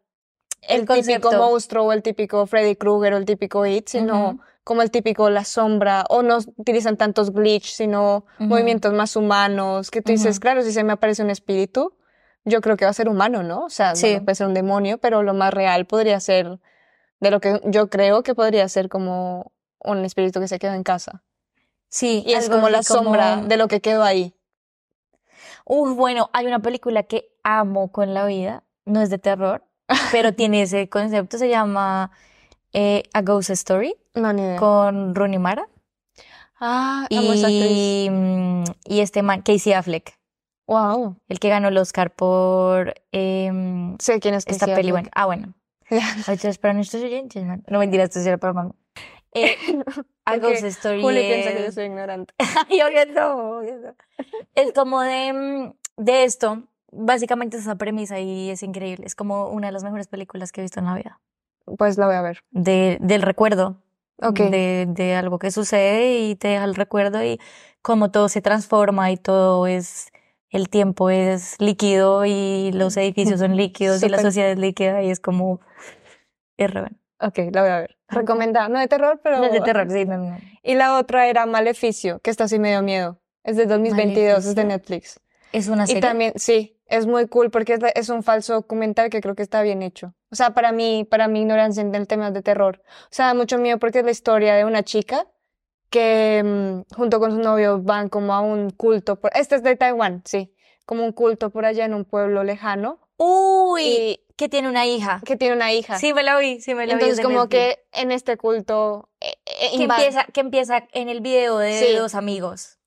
el, El típico monstruo o el típico Freddy Krueger o el típico It, sino como el típico La Sombra, o no utilizan tantos glitch, sino movimientos más humanos, que tú dices, claro, si se me aparece un espíritu, yo creo que va a ser humano, ¿no? O sea, Sí. puede ser un demonio, pero lo más real podría ser, de lo que yo creo que podría ser como un espíritu que se quedó en casa. Sí, Y es como la como- sombra de lo que quedó ahí. Uf, bueno, hay una película que amo con la vida, no es de terror, pero tiene ese concepto, se llama eh, A Ghost Story No, ni idea. con Rooney Mara Ah, y, mm, y este man, Casey Affleck, Wow. el que ganó el Oscar por em, Sé quién es esta Casey peli. Affleck. Bueno, ah, bueno. Es para nuestros oyentes, ¿no? No mentira, esto era para mamá. Eh, Porque Ghost Story Juli piensa que yo soy ignorante. Yo que no, no. Es como de, mm, de esto, básicamente es esa premisa y es increíble. Es como una de las mejores películas que he visto en la vida. Pues la voy a ver. De, del recuerdo, Ok. de, de algo que sucede y te deja el recuerdo y cómo todo se transforma y todo es, el tiempo es líquido y los edificios son líquidos y la sociedad es líquida y es como, es re bueno. Ok, la voy a ver. Recomendada. No de terror, pero. No es de terror, sí, no, no. Y la otra era Maleficio, que esta sí me dio miedo. Es de 2022, es de Maleficio. Netflix. Es una Y serie. también, sí, es muy cool porque es, es un falso documental que creo que está bien hecho. O sea, para mí, para mi ignorancia en el tema de terror. O sea, da mucho miedo porque es la historia de una chica que mm, junto con su novio van como a un culto. Por, este es de Taiwán, sí. Como un culto por allá en un pueblo lejano. Uy, Y que tiene una hija. que tiene una hija. Sí, me la vi, sí, me la vi. Entonces, es de como que en este culto eh, eh, que empieza, que empieza en el video de Sí. dos amigos,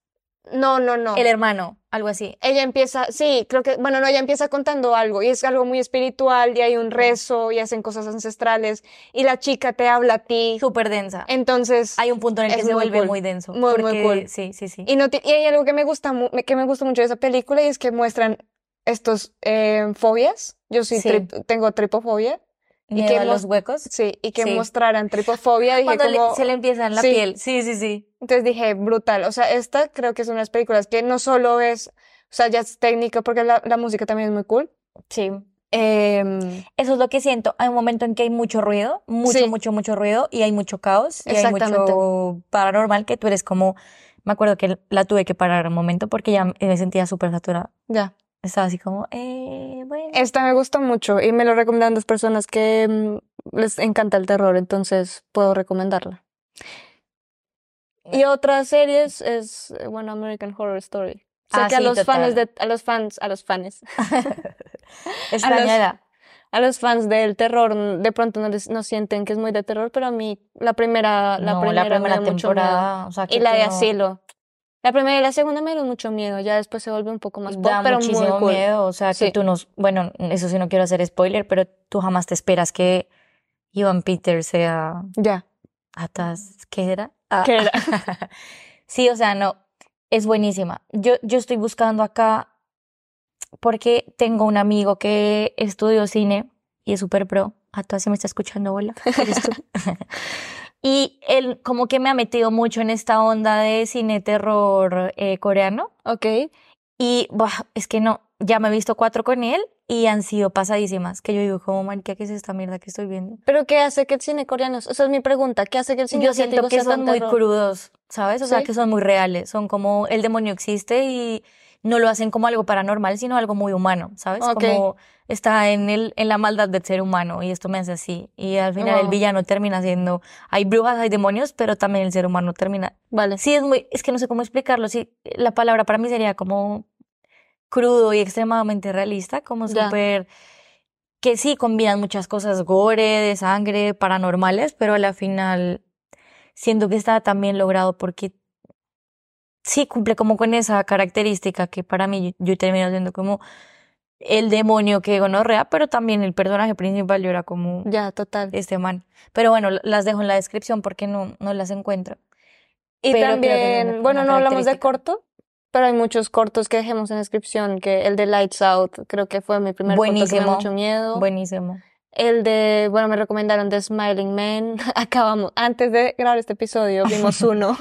No, no, no. el hermano, algo así. Ella empieza, sí, creo que, bueno, no, ella empieza contando algo y es algo muy espiritual y hay un rezo y hacen cosas ancestrales y la chica te habla a ti. Súper densa. Entonces, Hay un punto en el que se muy vuelve cool. muy denso. Muy, muy porque- cool. Sí, sí, sí. y, no y hay algo que me gusta, que me gusta mucho de esa película y es que muestran estos eh, fobias. Yo sí, Sí. trip- tengo tripofobia y que los huecos. sí, y que Sí. mostraran tripofobia, dije Cuando le- como, se le empieza en la Sí. piel. Sí, sí, sí. entonces dije, brutal, o sea, esta creo que es una de las películas que no solo es, o sea, ya es técnico, porque la, la música también es muy cool. Sí. Em, Eso es lo que siento. Hay un momento en que hay mucho ruido, mucho, Sí. mucho, mucho ruido y hay mucho caos y hay mucho paranormal que tú eres como, me acuerdo que la tuve que parar un momento porque ya me sentía súper saturada. ya. Estaba así como, eh, bueno. Esta me gustó mucho y me lo recomendaron dos personas que mm, les encanta el terror, entonces puedo recomendarla. Y otras series es, eh, bueno, American Horror Story. Sé Ah, que a los fans de, a los fans, a los fans, Extrañada. a los fans del terror mm, de pronto no les, no sienten que es muy de terror, pero a mí la primera, la No, primera, la primera mucho temporada, o sea, que Y la de no- Asilo. La primera y la segunda me dio mucho miedo, ya después se vuelve un poco más pop, da pero muy muchísimo cool. miedo, o sea, que tú nos, bueno, eso sí no quiero hacer spoiler, pero tú jamás te esperas que Ivan Peter sea Ya. atas, ¿qué era? Ah. ¿Qué era? Sí, o sea, no, es buenísima. Yo, yo estoy buscando acá porque tengo un amigo que estudió cine y es súper pro. A todas se me está escuchando, hola. Y él como que me ha metido mucho en esta onda de cine terror eh, coreano. Ok. Y buah, es que no, ya me he visto cuatro con él y han sido pasadísimas. Que yo digo, como, marica, ¿qué es esta mierda que estoy viendo? ¿Pero qué hace que el cine coreano? Esa es mi pregunta. ¿Qué hace que el cine Yo siento que sea son muy terror? crudos, ¿sabes? O sea, ¿Sí? que son muy reales. Son como el demonio existe y no lo hacen como algo paranormal, sino algo muy humano, ¿sabes? Ok. Como está en el, en la maldad del ser humano y esto me hace así. Y al final el villano termina siendo, hay brujas, hay demonios, pero también el ser humano termina. Vale. Sí, es muy, es que no sé cómo explicarlo. Sí, la palabra para mí sería como crudo y extremadamente realista, como súper que sí combinan muchas cosas gore, de sangre, paranormales, pero a la final siento que está también logrado porque sí cumple como con esa característica que para mí yo, yo termino siendo como el demonio que gonorrea, pero también el personaje principal yo era como Ya, total. este man. Pero bueno, las dejo en la descripción porque no, no las encuentro. Y pero también, bueno, una no hablamos de corto, pero hay muchos cortos que dejemos en descripción, que el de Lights Out, creo que fue mi primer corto que me dio Buenísimo. mucho miedo. Buenísimo. El de, bueno, me recomendaron de Smiling Man. Acabamos, antes de grabar este episodio, vimos uno,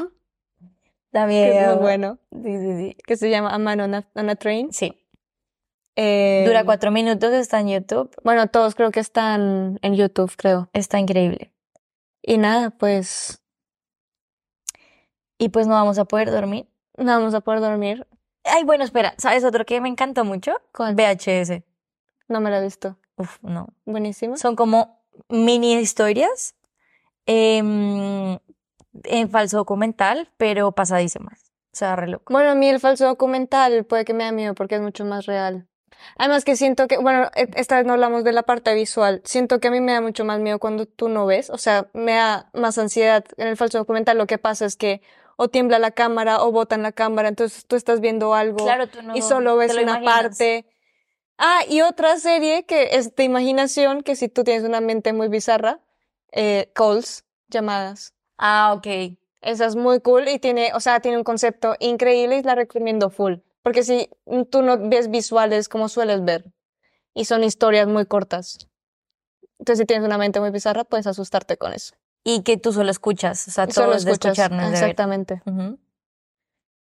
que También. es muy bueno, Sí, sí, sí. que se llama A Man on a, on a Train. Sí. Eh, Dura cuatro minutos, está en YouTube. Bueno, todos creo que están en YouTube, creo. Está increíble. Y nada, pues Y pues no vamos a poder dormir. no vamos a poder dormir. Ay, bueno, espera. ¿Sabes otro que me encanta mucho? ¿Cuál? VHS. No me lo he visto. Uf, no. Buenísimo. Son como mini historias em, en falso documental, pero pasadísimas. O sea, re loco. Bueno, a mí el falso documental puede que me da miedo porque es mucho más real. Además que siento que, bueno, e- esta vez no hablamos de la parte visual. Siento que a mí me da mucho más miedo cuando tú no ves. O sea, me da más ansiedad. En el falso documental lo que pasa es que o tiembla la cámara o botan la cámara. Entonces tú estás viendo algo Claro, tú no y solo ves una imaginas. parte. Ah, y otra serie que es de imaginación, que si tú tienes una mente muy bizarra, eh, calls, llamadas. Ah, ok. Esa es muy cool y tiene, o sea, tiene un concepto increíble y la recomiendo full. Porque si tú no ves visuales como sueles ver y son historias muy cortas. Entonces, si tienes una mente muy bizarra, puedes asustarte con eso. Y que tú solo escuchas. O sea, todo solo es de escuchas. escuchar, no es de ver. Exactamente. Ujú.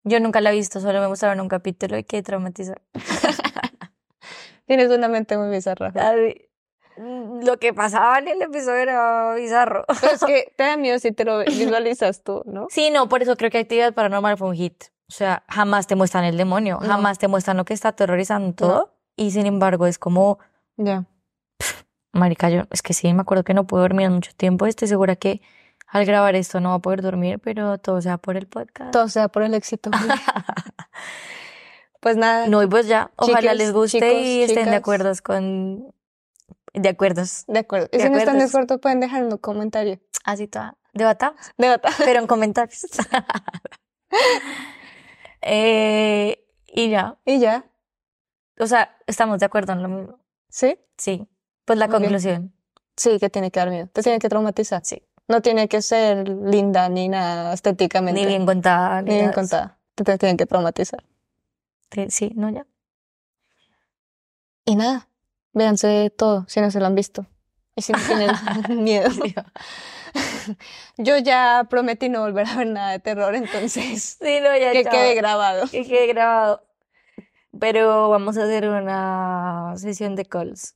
Yo nunca la he visto, solo me mostraron un capítulo y qué traumatizar. Tienes una mente muy bizarra. Lo que pasaba en el episodio era bizarro. Pero es que te da miedo si te lo visualizas tú, ¿no? Sí, no, por eso creo que Actividad Paranormal fue un hit. O sea, jamás te muestran el demonio, No. jamás te muestran lo que está aterrorizando todo. Y sin embargo, es como, Ya. marica, yo, es que sí, me acuerdo que no pude dormir mucho tiempo. Estoy segura que al grabar esto no va a poder dormir, pero todo sea por el podcast. Todo sea por el éxito. pues nada. No, y pues ya, ojalá les guste chicos, y estén de chicas. acuerdo con... De acuerdos. De acuerdo. Y si no están de acuerdo, pueden dejar un comentario. Así toda. Debatamos, De verdad. pero en comentarios. eh, y ya. Y ya. O sea, estamos de acuerdo en lo mismo. ¿Sí? Sí. Pues la Muy bien. conclusión. Sí, que tiene que dar miedo. Te tiene que traumatizar. Sí. No tiene que ser linda ni nada estéticamente. Ni bien contada. Ni bien de eso. contada. Te, te tienen que traumatizar. Sí, no, ya. Y nada. Véanse todo si no se lo han visto. Y si no tienes miedo. Yo ya prometí no volver a ver nada de terror, entonces Sí, no, ya que chao. quede grabado. Que quede grabado. Pero vamos a hacer una sesión de calls.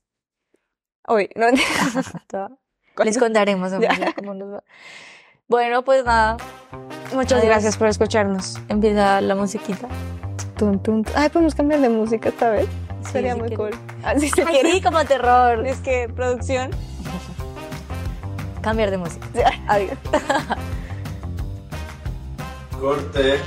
Uy, no. Les contaremos cómo nos va. Bueno, pues nada, Muchas Adiós. gracias por escucharnos. empieza la musiquita. Tun, tun. Ay, podemos cambiar de música esta vez. Sí, Sería muy cool. Así se Ay, quiere. sí, como terror. Es que producción. Cambiar de música. Adiós. Corte.